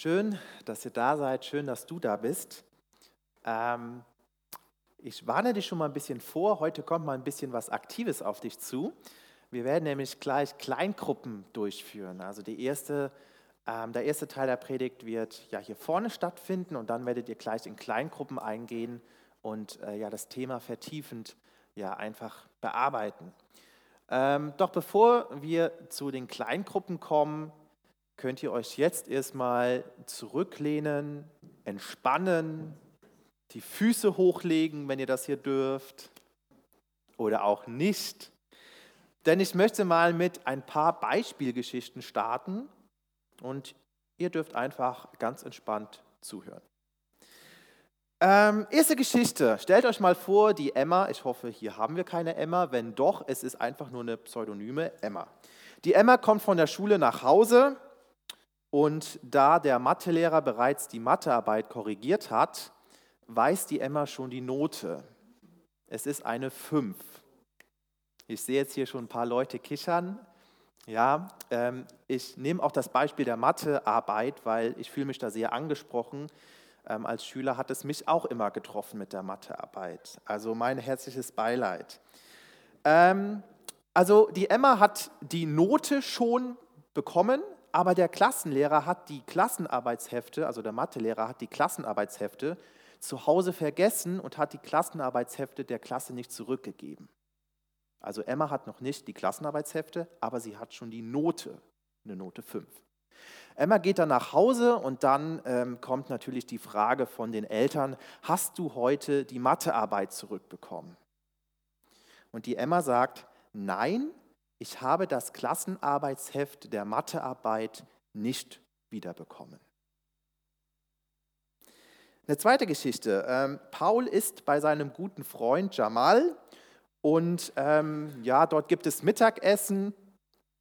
Schön, dass ihr da seid, schön, dass du da bist. Ähm, ich warne dich schon mal ein bisschen vor, heute kommt mal ein bisschen was Aktives auf dich zu. Wir werden nämlich gleich Kleingruppen durchführen. Also erste, ähm, der erste Teil der Predigt wird ja hier vorne stattfinden und dann werdet ihr gleich in Kleingruppen eingehen und äh, ja das Thema vertiefend ja einfach bearbeiten. Ähm, doch bevor wir zu den Kleingruppen kommen, könnt ihr euch jetzt erstmal zurücklehnen, entspannen, die Füße hochlegen, wenn ihr das hier dürft, oder auch nicht. Denn ich möchte mal mit ein paar Beispielgeschichten starten und ihr dürft einfach ganz entspannt zuhören. Ähm, erste Geschichte. Stellt euch mal vor, die Emma, ich hoffe, hier haben wir keine Emma, wenn doch, es ist einfach nur eine Pseudonyme Emma. Die Emma kommt von der Schule nach Hause und da der Mathelehrer bereits die Mathearbeit korrigiert hat, weiß die Emma schon die Note. Es ist eine 5. Ich sehe jetzt hier schon ein paar Leute kichern. Ja, ähm, ich nehme auch das Beispiel der Mathearbeit, weil ich fühle mich da sehr angesprochen. Ähm, als Schüler hat es mich auch immer getroffen mit der Mathearbeit. Also mein herzliches Beileid. Ähm, also die Emma hat die Note schon bekommen, aber der Klassenlehrer hat die Klassenarbeitshefte, also der Mathelehrer hat die Klassenarbeitshefte zu Hause vergessen und hat die Klassenarbeitshefte der Klasse nicht zurückgegeben. Also Emma hat noch nicht die Klassenarbeitshefte, aber sie hat schon die Note, eine Note 5. Emma geht dann nach Hause und dann ähm, kommt natürlich die Frage von den Eltern, hast du heute die Mathearbeit zurückbekommen? Und die Emma sagt, nein, ich habe das Klassenarbeitsheft der Mathearbeit nicht wiederbekommen. Eine zweite Geschichte. Ähm, Paul ist bei seinem guten Freund Jamal und ähm, ja, dort gibt es Mittagessen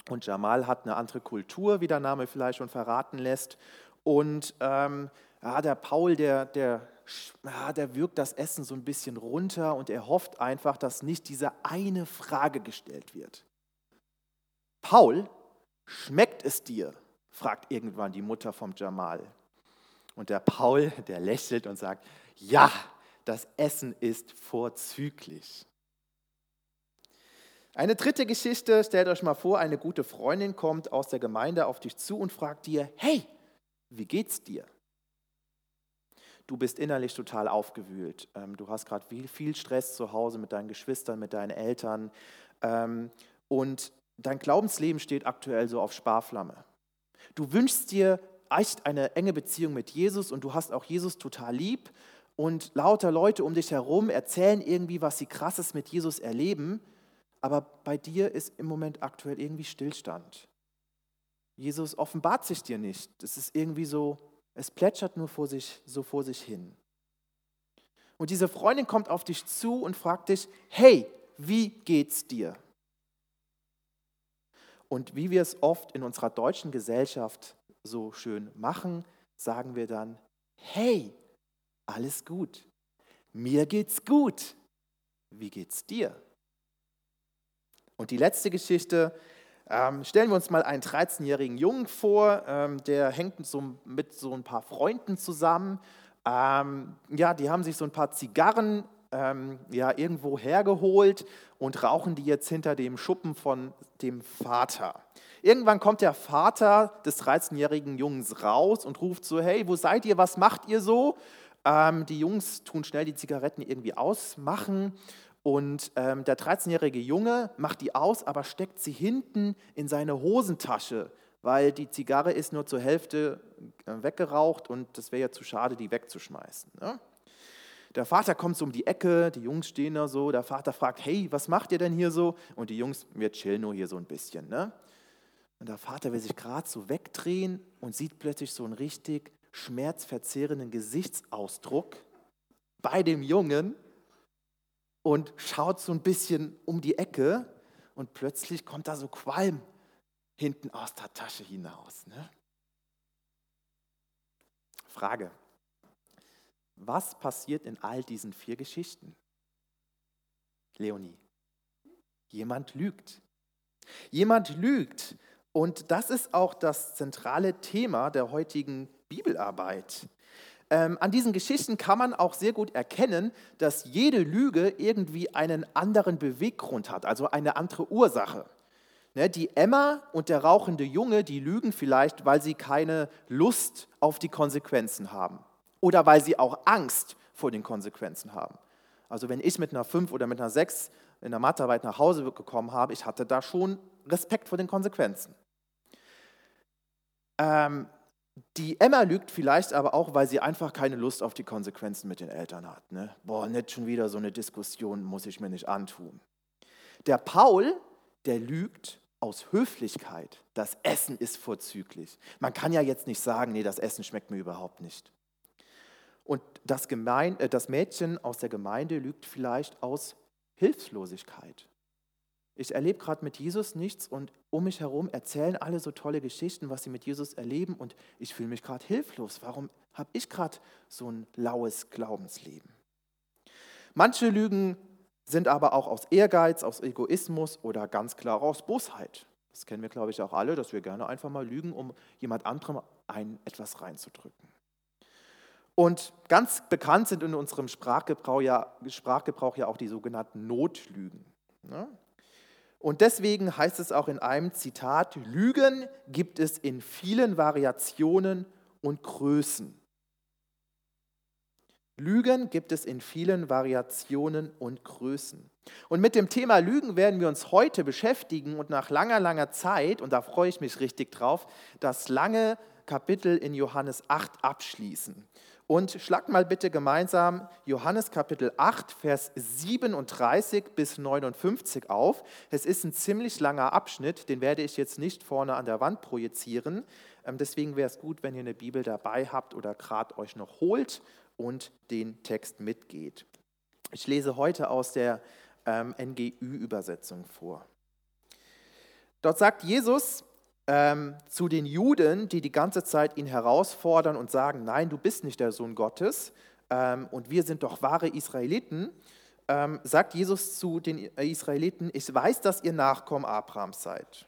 und Jamal hat eine andere Kultur, wie der Name vielleicht schon verraten lässt. Und ähm, ja, der Paul, der, der, ja, der wirkt das Essen so ein bisschen runter und er hofft einfach, dass nicht diese eine Frage gestellt wird. Paul, schmeckt es dir? fragt irgendwann die Mutter vom Jamal. Und der Paul, der lächelt und sagt, ja, das Essen ist vorzüglich. Eine dritte Geschichte, stellt euch mal vor, eine gute Freundin kommt aus der Gemeinde auf dich zu und fragt dir, hey, wie geht's dir? Du bist innerlich total aufgewühlt. Ähm, du hast gerade viel, Stress zu Hause mit deinen Geschwistern, mit deinen Eltern. Ähm, und dein Glaubensleben steht aktuell so auf Sparflamme. Du wünschst dir echt eine enge Beziehung mit Jesus und du hast auch Jesus total lieb und lauter Leute um dich herum erzählen irgendwie, was sie krasses mit Jesus erleben, aber bei dir ist im Moment aktuell irgendwie Stillstand. Jesus offenbart sich dir nicht. Es ist irgendwie so, es plätschert nur vor sich, so vor sich hin. Und diese Freundin kommt auf dich zu und fragt dich, hey, wie geht's dir? Und wie wir es oft in unserer deutschen Gesellschaft so schön machen, sagen wir dann, hey, alles gut, mir geht's gut, wie geht's dir? Und die letzte Geschichte, ähm, stellen wir uns mal einen 13-jährigen Jungen vor, ähm, der hängt so mit so ein paar Freunden zusammen. Ähm, ja, die haben sich so ein paar Zigarren ähm, ja, irgendwo hergeholt und rauchen die jetzt hinter dem Schuppen von dem Vater. Irgendwann kommt der Vater des 13-jährigen Jungs raus und ruft so, hey, wo seid ihr, was macht ihr so? Ähm, die Jungs tun schnell die Zigaretten irgendwie ausmachen und ähm, der 13-jährige Junge macht die aus, aber steckt sie hinten in seine Hosentasche, weil die Zigarre ist nur zur Hälfte äh, weggeraucht und das wäre ja zu schade, die wegzuschmeißen. Ne? Der Vater kommt so um die Ecke, die Jungs stehen da so, der Vater fragt, hey, was macht ihr denn hier so? Und die Jungs, wir chillen nur hier so ein bisschen. Ne? Und der Vater will sich gerade so wegdrehen und sieht plötzlich so einen richtig schmerzverzehrenden Gesichtsausdruck bei dem Jungen und schaut so ein bisschen um die Ecke und plötzlich kommt da so Qualm hinten aus der Tasche hinaus. Ne? Frage, was passiert in all diesen vier Geschichten? Leonie, jemand lügt. Jemand lügt und das ist auch das zentrale Thema der heutigen Bibelarbeit. Ähm, an diesen Geschichten kann man auch sehr gut erkennen, dass jede Lüge irgendwie einen anderen Beweggrund hat, also eine andere Ursache. Ne, die Emma und der rauchende Junge, die lügen vielleicht, weil sie keine Lust auf die Konsequenzen haben oder weil sie auch Angst vor den Konsequenzen haben. Also wenn ich mit einer 5 oder mit einer 6 in der Mathearbeit nach Hause gekommen habe, ich hatte da schon Respekt vor den Konsequenzen. Ähm, die Emma lügt vielleicht aber auch, weil sie einfach keine Lust auf die Konsequenzen mit den Eltern hat. Ne? Boah, nicht schon wieder so eine Diskussion, muss ich mir nicht antun. Der Paul, der lügt aus Höflichkeit. Das Essen ist vorzüglich. Man kann ja jetzt nicht sagen, nee, das Essen schmeckt mir überhaupt nicht. Und das, Gemein, äh, das Mädchen aus der Gemeinde lügt vielleicht aus Hilflosigkeit. Ich erlebe gerade mit Jesus nichts und um mich herum erzählen alle so tolle Geschichten, was sie mit Jesus erleben und ich fühle mich gerade hilflos. Warum habe ich gerade so ein laues Glaubensleben? Manche Lügen sind aber auch aus Ehrgeiz, aus Egoismus oder ganz klar aus Bosheit. Das kennen wir, glaube ich, auch alle, dass wir gerne einfach mal lügen, um jemand anderem ein etwas reinzudrücken. Und ganz bekannt sind in unserem Sprachgebrauch ja, Sprachgebrauch ja auch die sogenannten Notlügen. Ne? Und deswegen heißt es auch in einem Zitat, Lügen gibt es in vielen Variationen und Größen. Lügen gibt es in vielen Variationen und Größen. Und mit dem Thema Lügen werden wir uns heute beschäftigen und nach langer, langer Zeit, und da freue ich mich richtig drauf, das lange Kapitel in Johannes 8 abschließen. Und schlagt mal bitte gemeinsam Johannes Kapitel 8, Vers 37 bis 59 auf. Es ist ein ziemlich langer Abschnitt, den werde ich jetzt nicht vorne an der Wand projizieren. Ähm, deswegen wäre es gut, wenn ihr eine Bibel dabei habt oder gerade euch noch holt und den Text mitgeht. Ich lese heute aus der ähm, NGÜ-Übersetzung vor. Dort sagt Jesus, ähm, zu den Juden, die die ganze Zeit ihn herausfordern und sagen, nein, du bist nicht der Sohn Gottes ähm, und wir sind doch wahre Israeliten, ähm, sagt Jesus zu den Israeliten, ich weiß, dass ihr Nachkommen Abrahams seid.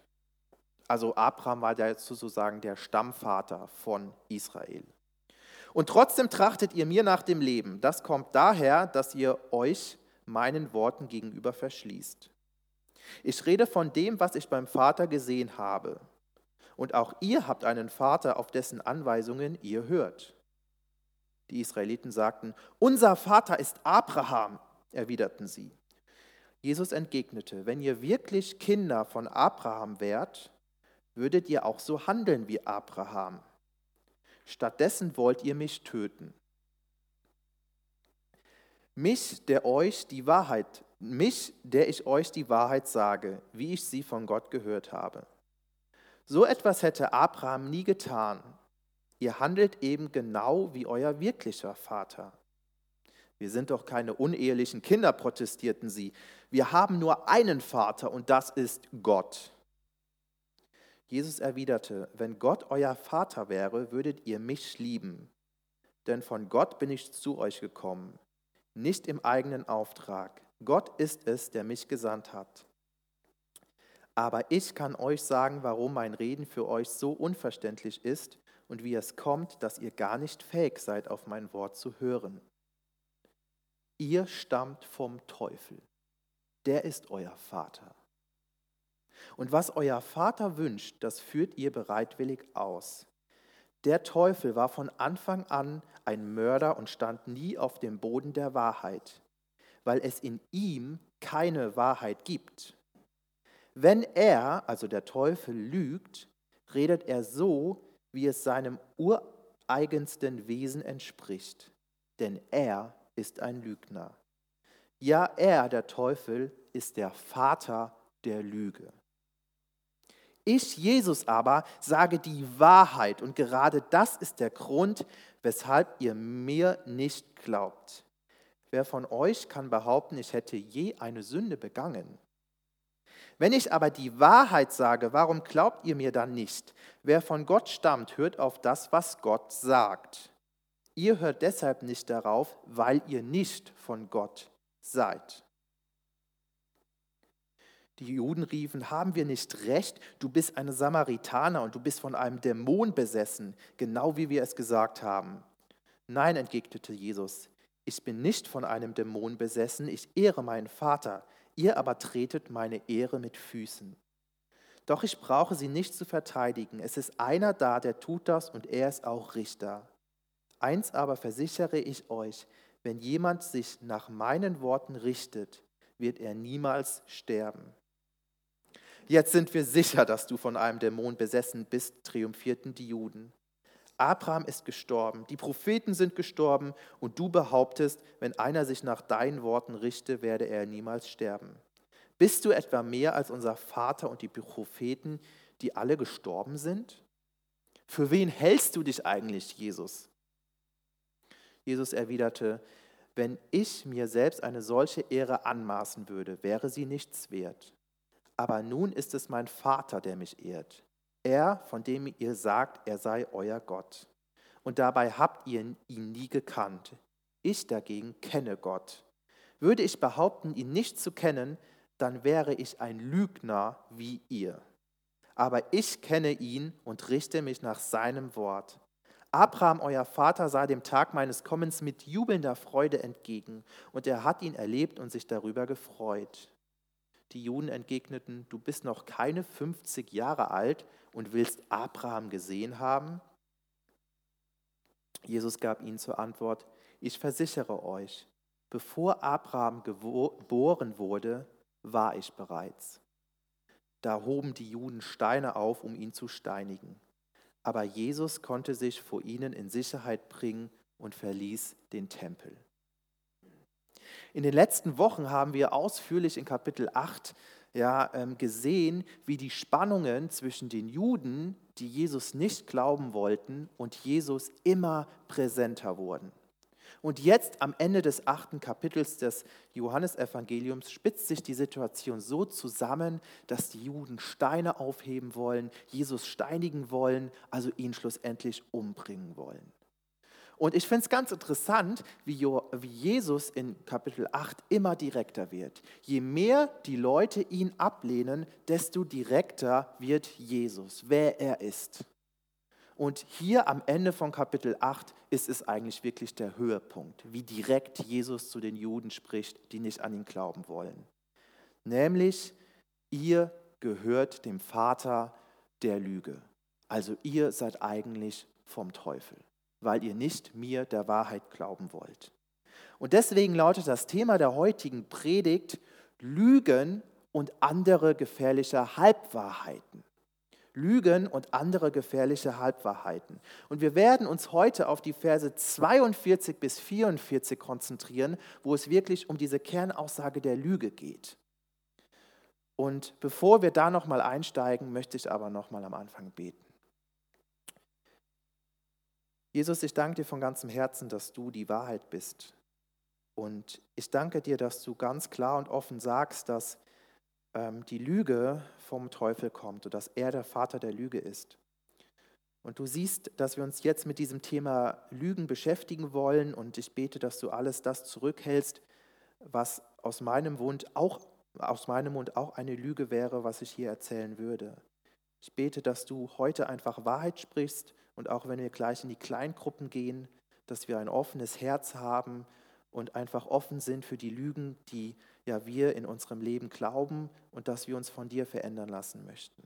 Also Abraham war ja sozusagen der Stammvater von Israel. Und trotzdem trachtet ihr mir nach dem Leben. Das kommt daher, dass ihr euch meinen Worten gegenüber verschließt. Ich rede von dem, was ich beim Vater gesehen habe und auch ihr habt einen Vater, auf dessen Anweisungen ihr hört. Die Israeliten sagten, unser Vater ist Abraham, erwiderten sie. Jesus entgegnete, wenn ihr wirklich Kinder von Abraham wärt, würdet ihr auch so handeln wie Abraham. Stattdessen wollt ihr mich töten. Mich, der euch die Wahrheit, mich, der ich euch die Wahrheit sage, wie ich sie von Gott gehört habe. So etwas hätte Abraham nie getan. Ihr handelt eben genau wie euer wirklicher Vater. Wir sind doch keine unehelichen Kinder, protestierten sie. Wir haben nur einen Vater und das ist Gott. Jesus erwiderte, wenn Gott euer Vater wäre, würdet ihr mich lieben. Denn von Gott bin ich zu euch gekommen, nicht im eigenen Auftrag. Gott ist es, der mich gesandt hat. Aber ich kann euch sagen, warum mein Reden für euch so unverständlich ist und wie es kommt, dass ihr gar nicht fähig seid, auf mein Wort zu hören. Ihr stammt vom Teufel. Der ist euer Vater. Und was euer Vater wünscht, das führt ihr bereitwillig aus. Der Teufel war von Anfang an ein Mörder und stand nie auf dem Boden der Wahrheit, weil es in ihm keine Wahrheit gibt. Wenn er, also der Teufel, lügt, redet er so, wie es seinem ureigensten Wesen entspricht, denn er ist ein Lügner. Ja, er, der Teufel, ist der Vater der Lüge. Ich, Jesus aber, sage die Wahrheit und gerade das ist der Grund, weshalb ihr mir nicht glaubt. Wer von euch kann behaupten, ich hätte je eine Sünde begangen? Wenn ich aber die Wahrheit sage, warum glaubt ihr mir dann nicht? Wer von Gott stammt, hört auf das, was Gott sagt. Ihr hört deshalb nicht darauf, weil ihr nicht von Gott seid. Die Juden riefen, haben wir nicht recht, du bist ein Samaritaner und du bist von einem Dämon besessen, genau wie wir es gesagt haben. Nein, entgegnete Jesus, ich bin nicht von einem Dämon besessen, ich ehre meinen Vater, ihr aber tretet meine Ehre mit Füßen. Doch ich brauche sie nicht zu verteidigen, es ist einer da, der tut das und er ist auch Richter. Eins aber versichere ich euch, wenn jemand sich nach meinen Worten richtet, wird er niemals sterben. Jetzt sind wir sicher, dass du von einem Dämon besessen bist, triumphierten die Juden. Abraham ist gestorben, die Propheten sind gestorben und du behauptest, wenn einer sich nach deinen Worten richte, werde er niemals sterben. Bist du etwa mehr als unser Vater und die Propheten, die alle gestorben sind? Für wen hältst du dich eigentlich, Jesus? Jesus erwiderte, wenn ich mir selbst eine solche Ehre anmaßen würde, wäre sie nichts wert. Aber nun ist es mein Vater, der mich ehrt. Er, von dem ihr sagt, er sei euer Gott. Und dabei habt ihr ihn nie gekannt. Ich dagegen kenne Gott. Würde ich behaupten, ihn nicht zu kennen, dann wäre ich ein Lügner wie ihr. Aber ich kenne ihn und richte mich nach seinem Wort. Abraham, euer Vater, sah dem Tag meines Kommens mit jubelnder Freude entgegen, und er hat ihn erlebt und sich darüber gefreut. Die Juden entgegneten, du bist noch keine 50 Jahre alt und willst Abraham gesehen haben? Jesus gab ihnen zur Antwort, ich versichere euch, bevor Abraham geboren wurde, war ich bereits. Da hoben die Juden Steine auf, um ihn zu steinigen. Aber Jesus konnte sich vor ihnen in Sicherheit bringen und verließ den Tempel. In den letzten Wochen haben wir ausführlich in Kapitel 8 ja, ähm, gesehen, wie die Spannungen zwischen den Juden, die Jesus nicht glauben wollten, und Jesus immer präsenter wurden. Und jetzt am Ende des achten Kapitels des Johannesevangeliums spitzt sich die Situation so zusammen, dass die Juden Steine aufheben wollen, Jesus steinigen wollen, also ihn schlussendlich umbringen wollen. Und ich finde es ganz interessant, wie Jesus in Kapitel 8 immer direkter wird. Je mehr die Leute ihn ablehnen, desto direkter wird Jesus, wer er ist. Und hier am Ende von Kapitel 8 ist es eigentlich wirklich der Höhepunkt, wie direkt Jesus zu den Juden spricht, die nicht an ihn glauben wollen. Nämlich, ihr gehört dem Vater der Lüge. Also ihr seid eigentlich vom Teufel, weil ihr nicht mir der Wahrheit glauben wollt. Und deswegen lautet das Thema der heutigen Predigt Lügen und andere gefährliche Halbwahrheiten. Lügen und andere gefährliche Halbwahrheiten. Und wir werden uns heute auf die Verse 42 bis 44 konzentrieren, wo es wirklich um diese Kernaussage der Lüge geht. Und bevor wir da nochmal einsteigen, möchte ich aber nochmal am Anfang beten. Jesus, ich danke dir von ganzem Herzen, dass du die Wahrheit bist. Und ich danke dir, dass du ganz klar und offen sagst, dass ähm, die Lüge vom Teufel kommt und dass er der Vater der Lüge ist. Und du siehst, dass wir uns jetzt mit diesem Thema Lügen beschäftigen wollen und ich bete, dass du alles das zurückhältst, was aus meinem Mund auch, aus meinem Mund auch eine Lüge wäre, was ich hier erzählen würde. Ich bete, dass du heute einfach Wahrheit sprichst und auch wenn wir gleich in die Kleingruppen gehen, dass wir ein offenes Herz haben und einfach offen sind für die Lügen, die ja wir in unserem Leben glauben und dass wir uns von dir verändern lassen möchten.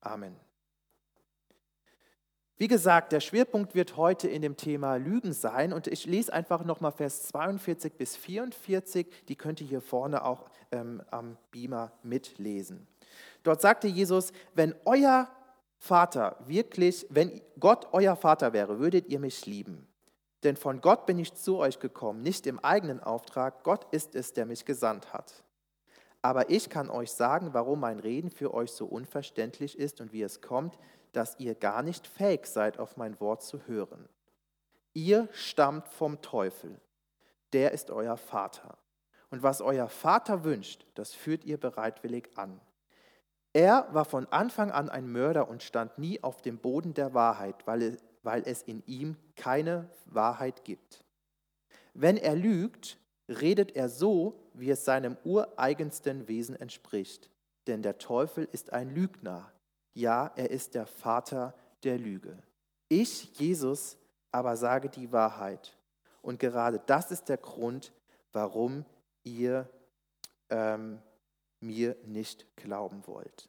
Amen. Wie gesagt, der Schwerpunkt wird heute in dem Thema Lügen sein und ich lese einfach nochmal Vers 42 bis 44, die könnt ihr hier vorne auch ähm, am Beamer mitlesen. Dort sagte Jesus, wenn euer Vater wirklich, wenn Gott euer Vater wäre, würdet ihr mich lieben. Denn von Gott bin ich zu euch gekommen, nicht im eigenen Auftrag, Gott ist es, der mich gesandt hat. Aber ich kann euch sagen, warum mein Reden für euch so unverständlich ist und wie es kommt, dass ihr gar nicht fähig seid, auf mein Wort zu hören. Ihr stammt vom Teufel, der ist euer Vater. Und was euer Vater wünscht, das führt ihr bereitwillig an. Er war von Anfang an ein Mörder und stand nie auf dem Boden der Wahrheit, weil es in ihm keine Wahrheit gibt. Wenn er lügt, redet er so, wie es seinem ureigensten Wesen entspricht, denn der Teufel ist ein Lügner. Ja, er ist der Vater der Lüge. Ich, Jesus, aber sage die Wahrheit. Und gerade das ist der Grund, warum ihr ähm, mir nicht glauben wollt.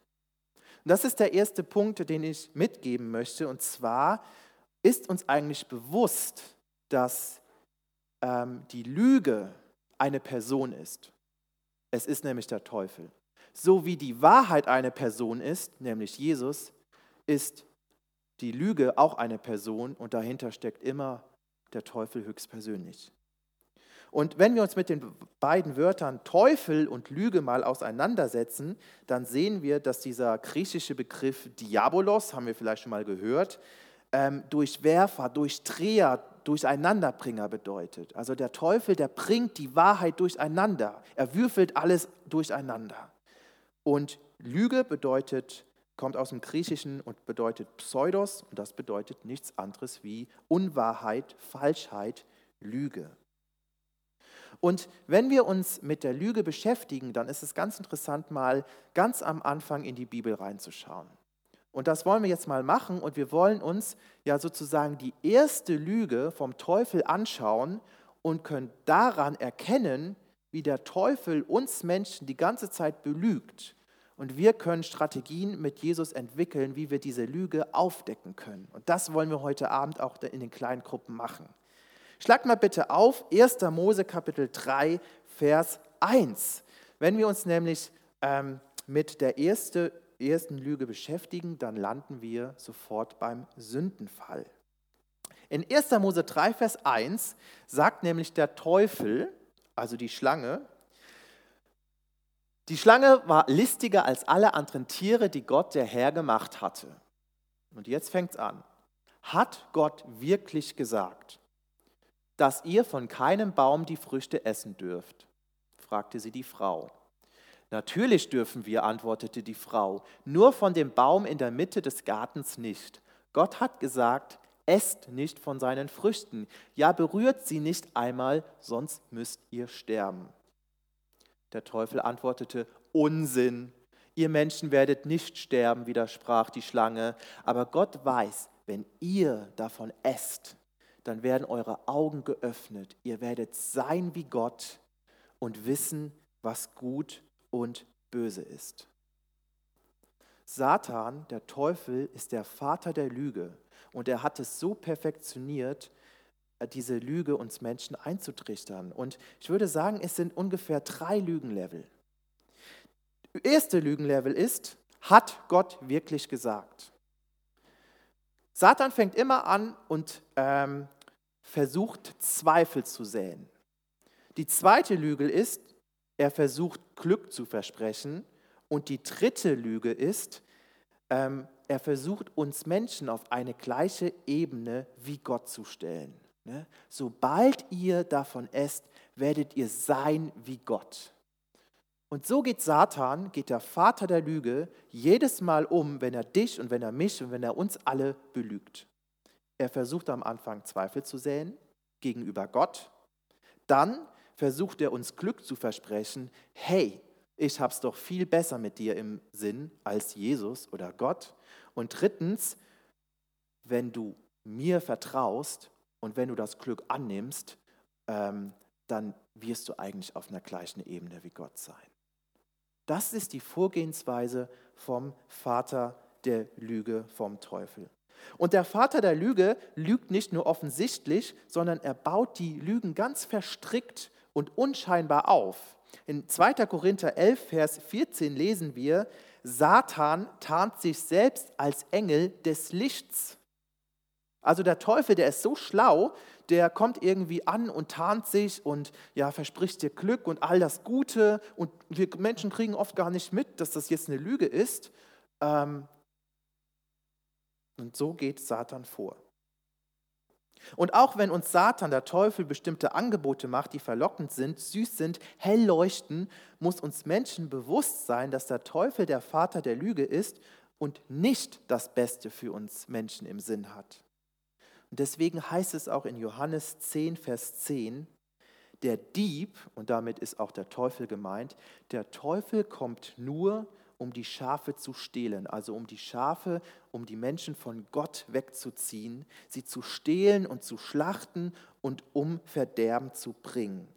Und das ist der erste Punkt, den ich mitgeben möchte. Und zwar ist uns eigentlich bewusst, dass ähm, die Lüge eine Person ist. Es ist nämlich der Teufel. So wie die Wahrheit eine Person ist, nämlich Jesus, ist die Lüge auch eine Person und dahinter steckt immer der Teufel höchstpersönlich. Und wenn wir uns mit den beiden Wörtern Teufel und Lüge mal auseinandersetzen, dann sehen wir, dass dieser griechische Begriff Diabolos, haben wir vielleicht schon mal gehört, ähm, Durchwerfer, Durchdreher, Durcheinanderbringer bedeutet. Also der Teufel, der bringt die Wahrheit durcheinander. Er würfelt alles durcheinander. Und Lüge bedeutet, kommt aus dem Griechischen und bedeutet Pseudos und das bedeutet nichts anderes wie Unwahrheit, Falschheit, Lüge. Und wenn wir uns mit der Lüge beschäftigen, dann ist es ganz interessant, mal ganz am Anfang in die Bibel reinzuschauen. Und das wollen wir jetzt mal machen und wir wollen uns ja sozusagen die erste Lüge vom Teufel anschauen und können daran erkennen, wie der Teufel uns Menschen die ganze Zeit belügt. Und wir können Strategien mit Jesus entwickeln, wie wir diese Lüge aufdecken können. Und das wollen wir heute Abend auch in den kleinen Gruppen machen. Schlag mal bitte auf 1. Mose Kapitel 3, Vers 1. Wenn wir uns nämlich ähm, mit der erste, ersten Lüge beschäftigen, dann landen wir sofort beim Sündenfall. In 1. Mose 3, Vers 1 sagt nämlich der Teufel, also die Schlange, die Schlange war listiger als alle anderen Tiere, die Gott der Herr gemacht hatte. Und jetzt fängt es an. Hat Gott wirklich gesagt? Dass ihr von keinem Baum die Früchte essen dürft? fragte sie die Frau. Natürlich dürfen wir, antwortete die Frau, nur von dem Baum in der Mitte des Gartens nicht. Gott hat gesagt, esst nicht von seinen Früchten, ja berührt sie nicht einmal, sonst müsst ihr sterben. Der Teufel antwortete, Unsinn, ihr Menschen werdet nicht sterben, widersprach die Schlange, aber Gott weiß, wenn ihr davon esst, dann werden eure Augen geöffnet. Ihr werdet sein wie Gott und wissen, was gut und böse ist. Satan, der Teufel, ist der Vater der Lüge und er hat es so perfektioniert, diese Lüge uns Menschen einzutrichtern. Und ich würde sagen, es sind ungefähr drei Lügenlevel. Erste Lügenlevel ist, hat Gott wirklich gesagt? Satan fängt immer an und ähm, versucht Zweifel zu säen. Die zweite Lüge ist, er versucht Glück zu versprechen. Und die dritte Lüge ist, ähm, er versucht uns Menschen auf eine gleiche Ebene wie Gott zu stellen. Ne? Sobald ihr davon esst, werdet ihr sein wie Gott. Und so geht Satan, geht der Vater der Lüge, jedes Mal um, wenn er dich und wenn er mich und wenn er uns alle belügt. Er versucht am Anfang Zweifel zu säen gegenüber Gott. Dann versucht er uns Glück zu versprechen. Hey, ich habe es doch viel besser mit dir im Sinn als Jesus oder Gott. Und drittens, wenn du mir vertraust und wenn du das Glück annimmst, ähm, dann wirst du eigentlich auf einer gleichen Ebene wie Gott sein. Das ist die Vorgehensweise vom Vater der Lüge, vom Teufel. Und der Vater der Lüge lügt nicht nur offensichtlich, sondern er baut die Lügen ganz verstrickt und unscheinbar auf. In 2. Korinther 11, Vers 14 lesen wir, Satan tarnt sich selbst als Engel des Lichts. Also der Teufel, der ist so schlau, der kommt irgendwie an und tarnt sich und ja, verspricht dir Glück und all das Gute. Und wir Menschen kriegen oft gar nicht mit, dass das jetzt eine Lüge ist. Ähm, und so geht Satan vor. Und auch wenn uns Satan, der Teufel, bestimmte Angebote macht, die verlockend sind, süß sind, hell leuchten, muss uns Menschen bewusst sein, dass der Teufel der Vater der Lüge ist und nicht das Beste für uns Menschen im Sinn hat. Deswegen heißt es auch in Johannes 10, Vers 10, der Dieb, und damit ist auch der Teufel gemeint, der Teufel kommt nur, um die Schafe zu stehlen, also um die Schafe, um die Menschen von Gott wegzuziehen, sie zu stehlen und zu schlachten und um Verderben zu bringen.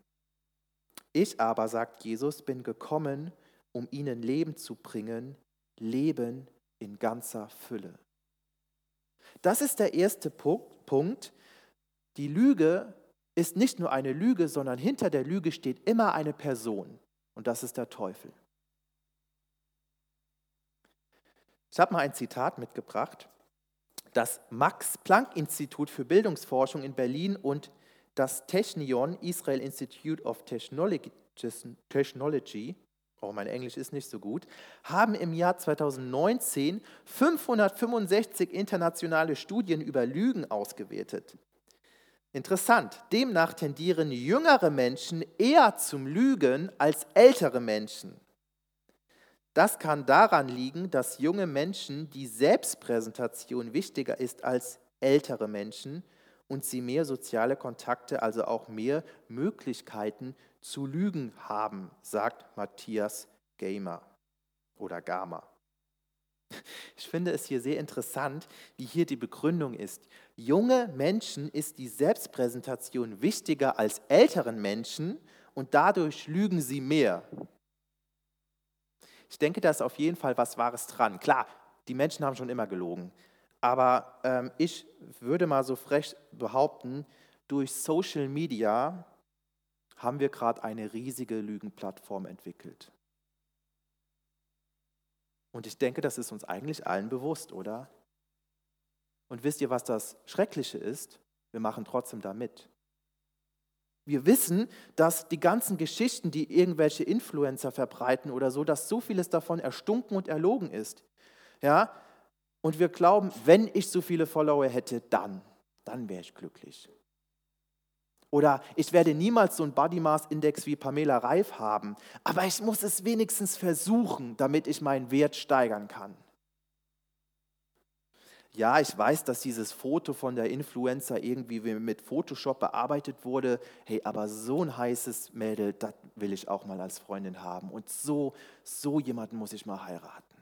Ich aber, sagt Jesus, bin gekommen, um ihnen Leben zu bringen, Leben in ganzer Fülle. Das ist der erste Punkt. Die Lüge ist nicht nur eine Lüge, sondern hinter der Lüge steht immer eine Person und das ist der Teufel. Ich habe mal ein Zitat mitgebracht. Das Max-Planck-Institut für Bildungsforschung in Berlin und das Technion, Israel Institute of Technology, oh, mein Englisch ist nicht so gut, haben im Jahr 2019 565 internationale Studien über Lügen ausgewertet. Interessant, demnach tendieren jüngere Menschen eher zum Lügen als ältere Menschen. Das kann daran liegen, dass junge Menschen die Selbstpräsentation wichtiger ist als ältere Menschen und sie mehr soziale Kontakte, also auch mehr Möglichkeiten zu lügen haben, sagt Matthias Gamer oder Gama. Ich finde es hier sehr interessant, wie hier die Begründung ist. Junge Menschen ist die Selbstpräsentation wichtiger als älteren Menschen und dadurch lügen sie mehr. Ich denke, da ist auf jeden Fall was Wahres dran. Klar, die Menschen haben schon immer gelogen. Aber ähm, ich würde mal so frech behaupten, durch Social Media haben wir gerade eine riesige Lügenplattform entwickelt. Und ich denke, das ist uns eigentlich allen bewusst, oder? Und wisst ihr, was das Schreckliche ist? Wir machen trotzdem da mit. Wir wissen, dass die ganzen Geschichten, die irgendwelche Influencer verbreiten oder so, dass so vieles davon erstunken und erlogen ist. Ja? Und wir glauben, wenn ich so viele Follower hätte, dann, dann wäre ich glücklich. Oder ich werde niemals so einen Body Mass Index wie Pamela Reif haben, aber ich muss es wenigstens versuchen, damit ich meinen Wert steigern kann. Ja, ich weiß, dass dieses Foto von der Influencer irgendwie mit Photoshop bearbeitet wurde. Hey, aber so ein heißes Mädel, das will ich auch mal als Freundin haben. Und so, so jemanden muss ich mal heiraten.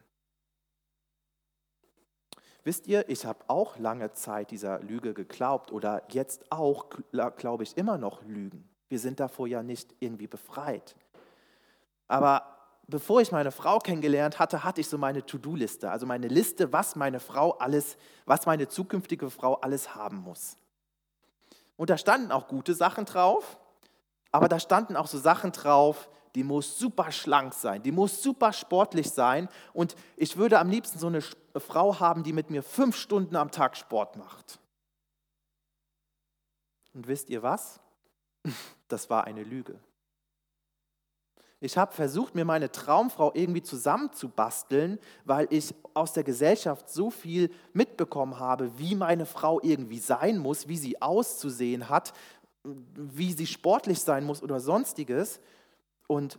Wisst ihr, ich habe auch lange Zeit dieser Lüge geglaubt oder jetzt auch glaube ich immer noch Lügen. Wir sind davor ja nicht irgendwie befreit. Aber bevor ich meine Frau kennengelernt hatte, hatte ich so meine To-Do-Liste, also meine Liste, was meine Frau alles, was meine zukünftige Frau alles haben muss. Und da standen auch gute Sachen drauf, aber da standen auch so Sachen drauf, die muss super schlank sein, die muss super sportlich sein und ich würde am liebsten so eine Frau haben, die mit mir fünf Stunden am Tag Sport macht. Und wisst ihr was? Das war eine Lüge. Ich habe versucht, mir meine Traumfrau irgendwie zusammenzubasteln, weil ich aus der Gesellschaft so viel mitbekommen habe, wie meine Frau irgendwie sein muss, wie sie auszusehen hat, wie sie sportlich sein muss oder sonstiges. Und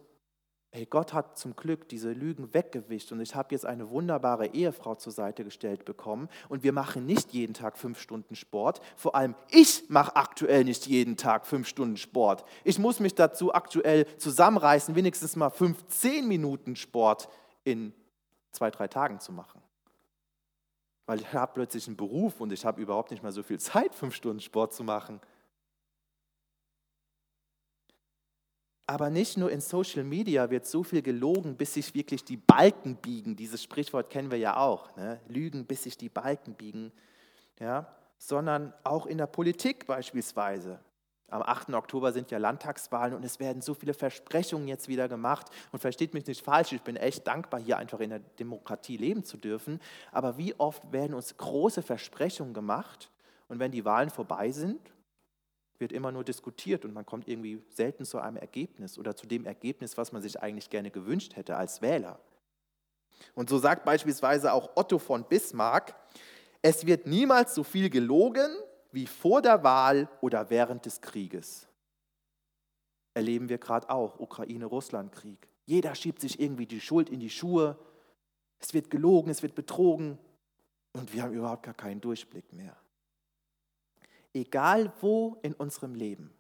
Hey, Gott hat zum Glück diese Lügen weggewischt und ich habe jetzt eine wunderbare Ehefrau zur Seite gestellt bekommen und wir machen nicht jeden Tag fünf Stunden Sport. Vor allem ich mache aktuell nicht jeden Tag fünf Stunden Sport. Ich muss mich dazu aktuell zusammenreißen, wenigstens mal fünf, zehn Minuten Sport in zwei, drei Tagen zu machen. Weil ich habe plötzlich einen Beruf und ich habe überhaupt nicht mehr so viel Zeit, fünf Stunden Sport zu machen. Aber nicht nur in Social Media wird so viel gelogen, bis sich wirklich die Balken biegen. Dieses Sprichwort kennen wir ja auch. Ne? Lügen, bis sich die Balken biegen. Ja? Sondern auch in der Politik beispielsweise. Am 8. Oktober sind ja Landtagswahlen und es werden so viele Versprechungen jetzt wieder gemacht. Und versteht mich nicht falsch, ich bin echt dankbar, hier einfach in der Demokratie leben zu dürfen. Aber wie oft werden uns große Versprechungen gemacht und wenn die Wahlen vorbei sind, wird immer nur diskutiert und man kommt irgendwie selten zu einem Ergebnis oder zu dem Ergebnis, was man sich eigentlich gerne gewünscht hätte als Wähler. Und so sagt beispielsweise auch Otto von Bismarck, es wird niemals so viel gelogen wie vor der Wahl oder während des Krieges. Erleben wir gerade auch, Ukraine-Russland-Krieg. Jeder schiebt sich irgendwie die Schuld in die Schuhe. Es wird gelogen, es wird betrogen und wir haben überhaupt gar keinen Durchblick mehr egal wo in unserem Leben,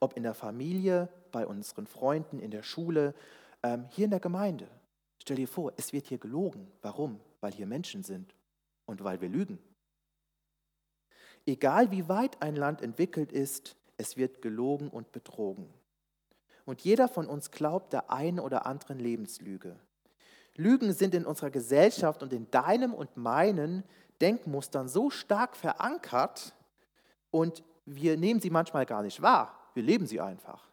ob in der Familie, bei unseren Freunden, in der Schule, ähm, hier in der Gemeinde. Stell dir vor, es wird hier gelogen. Warum? Weil hier Menschen sind und weil wir lügen. Egal wie weit ein Land entwickelt ist, es wird gelogen und betrogen. Und jeder von uns glaubt der einen oder anderen Lebenslüge. Lügen sind in unserer Gesellschaft und in deinem und meinen Denkmustern so stark verankert und wir nehmen sie manchmal gar nicht wahr. Wir leben sie einfach.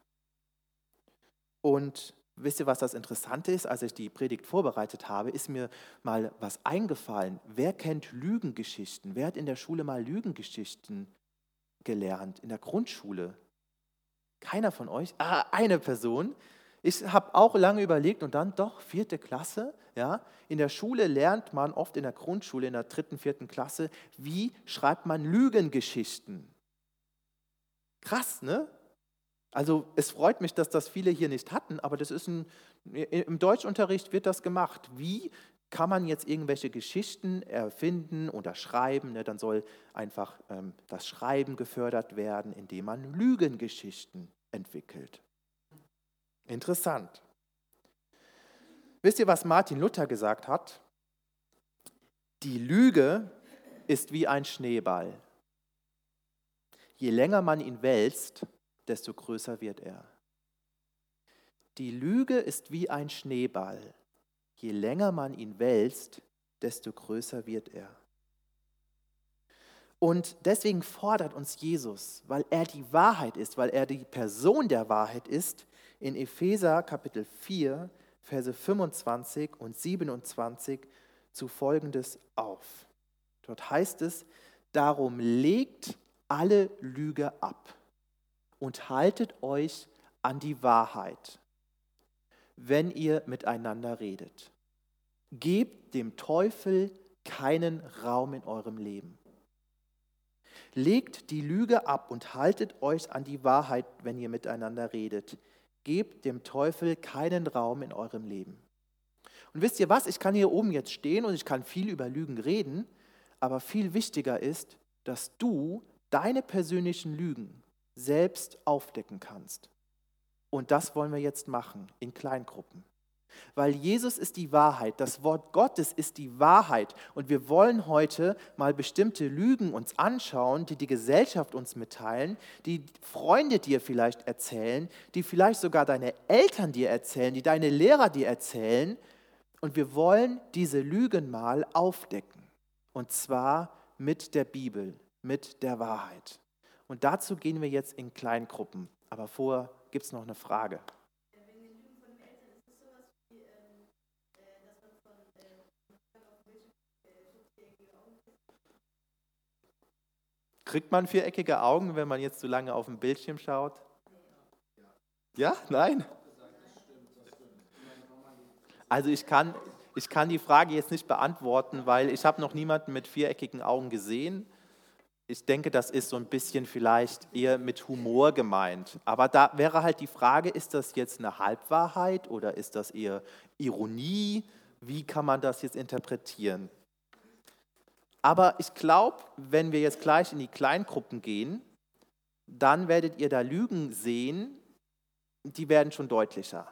Und wisst ihr, was das Interessante ist? Als ich die Predigt vorbereitet habe, ist mir mal was eingefallen. Wer kennt Lügengeschichten? Wer hat in der Schule mal Lügengeschichten gelernt? In der Grundschule? Keiner von euch? Ah, eine Person. Ich habe auch lange überlegt und dann doch vierte Klasse. Ja, in der Schule lernt man oft in der Grundschule in der dritten, vierten Klasse, wie schreibt man Lügengeschichten. Krass, ne? Also es freut mich, dass das viele hier nicht hatten, aber das ist ein, im Deutschunterricht wird das gemacht. Wie kann man jetzt irgendwelche Geschichten erfinden oder schreiben? Ne? Dann soll einfach ähm, das Schreiben gefördert werden, indem man Lügengeschichten entwickelt. Interessant. Wisst ihr, was Martin Luther gesagt hat? Die Lüge ist wie ein Schneeball. Je länger man ihn wälzt, desto größer wird er. Die Lüge ist wie ein Schneeball. Je länger man ihn wälzt, desto größer wird er. Und deswegen fordert uns Jesus, weil er die Wahrheit ist, weil er die Person der Wahrheit ist, in Epheser Kapitel 4, Verse 25 und 27 zu Folgendes auf. Dort heißt es, darum legt alle Lüge ab und haltet euch an die Wahrheit, wenn ihr miteinander redet. Gebt dem Teufel keinen Raum in eurem Leben. Legt die Lüge ab und haltet euch an die Wahrheit, wenn ihr miteinander redet. Gebt dem Teufel keinen Raum in eurem Leben. Und wisst ihr was? Ich kann hier oben jetzt stehen und ich kann viel über Lügen reden, aber viel wichtiger ist, dass du deine persönlichen Lügen selbst aufdecken kannst. Und das wollen wir jetzt machen in Kleingruppen. Weil Jesus ist die Wahrheit, das Wort Gottes ist die Wahrheit. Und wir wollen heute mal bestimmte Lügen uns anschauen, die die Gesellschaft uns mitteilen, die Freunde dir vielleicht erzählen, die vielleicht sogar deine Eltern dir erzählen, die deine Lehrer dir erzählen. Und wir wollen diese Lügen mal aufdecken. Und zwar mit der Bibel, mit der Wahrheit. Und dazu gehen wir jetzt in Kleingruppen. Aber vorher gibt es noch eine Frage. Kriegt man viereckige Augen, wenn man jetzt so lange auf dem Bildschirm schaut? Ja? Nein? Also ich kann, ich kann die Frage jetzt nicht beantworten, weil ich habe noch niemanden mit viereckigen Augen gesehen. Ich denke, das ist so ein bisschen vielleicht eher mit Humor gemeint. Aber da wäre halt die Frage, ist das jetzt eine Halbwahrheit oder ist das eher Ironie? Wie kann man das jetzt interpretieren? Aber ich glaube, wenn wir jetzt gleich in die Kleingruppen gehen, dann werdet ihr da Lügen sehen, die werden schon deutlicher.